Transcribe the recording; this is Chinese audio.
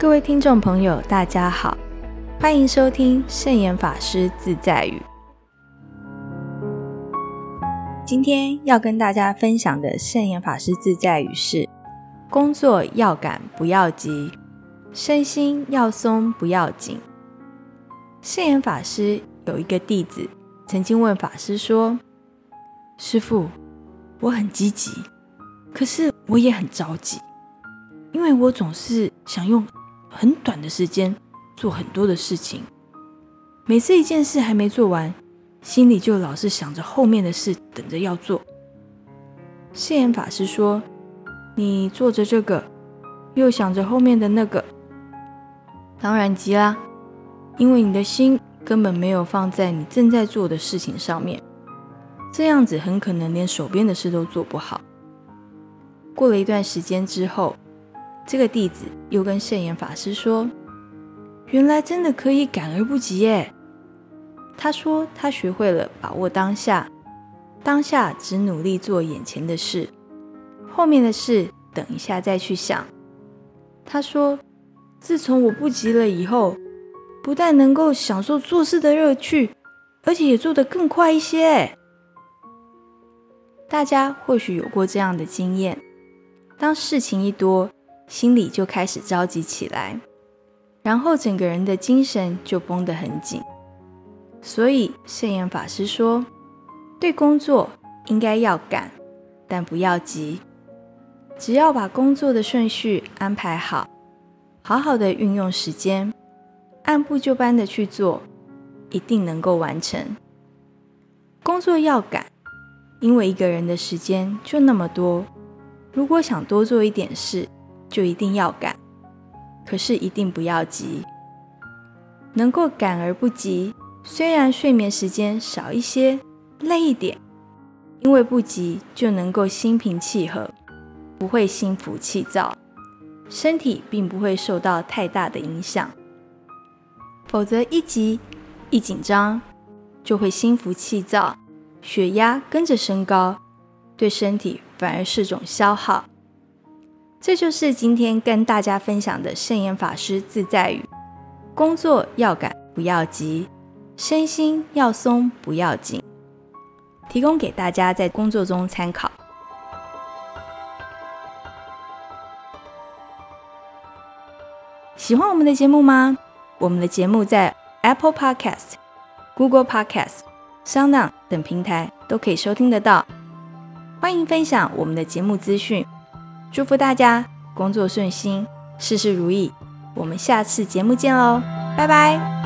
各位听众朋友，大家好，欢迎收听圣严法师自在语。今天要跟大家分享的圣严法师自在语是：工作要赶不要急，身心要松不要紧。圣严法师有一个弟子曾经问法师说：“师父，我很积极，可是我也很着急，因为我总是想用。”很短的时间做很多的事情，每次一件事还没做完，心里就老是想着后面的事等着要做。释言法师说：“你做着这个，又想着后面的那个，当然急啦，因为你的心根本没有放在你正在做的事情上面，这样子很可能连手边的事都做不好。”过了一段时间之后。这个弟子又跟圣严法师说：“原来真的可以赶而不及耶。”他说：“他学会了把握当下，当下只努力做眼前的事，后面的事等一下再去想。”他说：“自从我不急了以后，不但能够享受做事的乐趣，而且也做得更快一些。”大家或许有过这样的经验：当事情一多。心里就开始着急起来，然后整个人的精神就绷得很紧。所以圣严法师说，对工作应该要赶，但不要急。只要把工作的顺序安排好，好好的运用时间，按部就班的去做，一定能够完成。工作要赶，因为一个人的时间就那么多，如果想多做一点事。就一定要赶，可是一定不要急。能够赶而不急，虽然睡眠时间少一些，累一点，因为不急就能够心平气和，不会心浮气躁，身体并不会受到太大的影响。否则一急一紧张，就会心浮气躁，血压跟着升高，对身体反而是种消耗。这就是今天跟大家分享的圣严法师自在语：工作要赶不要急，身心要松不要紧。提供给大家在工作中参考。喜欢我们的节目吗？我们的节目在 Apple Podcast、Google Podcast、SoundOn 等平台都可以收听得到。欢迎分享我们的节目资讯。祝福大家工作顺心，事事如意。我们下次节目见喽，拜拜。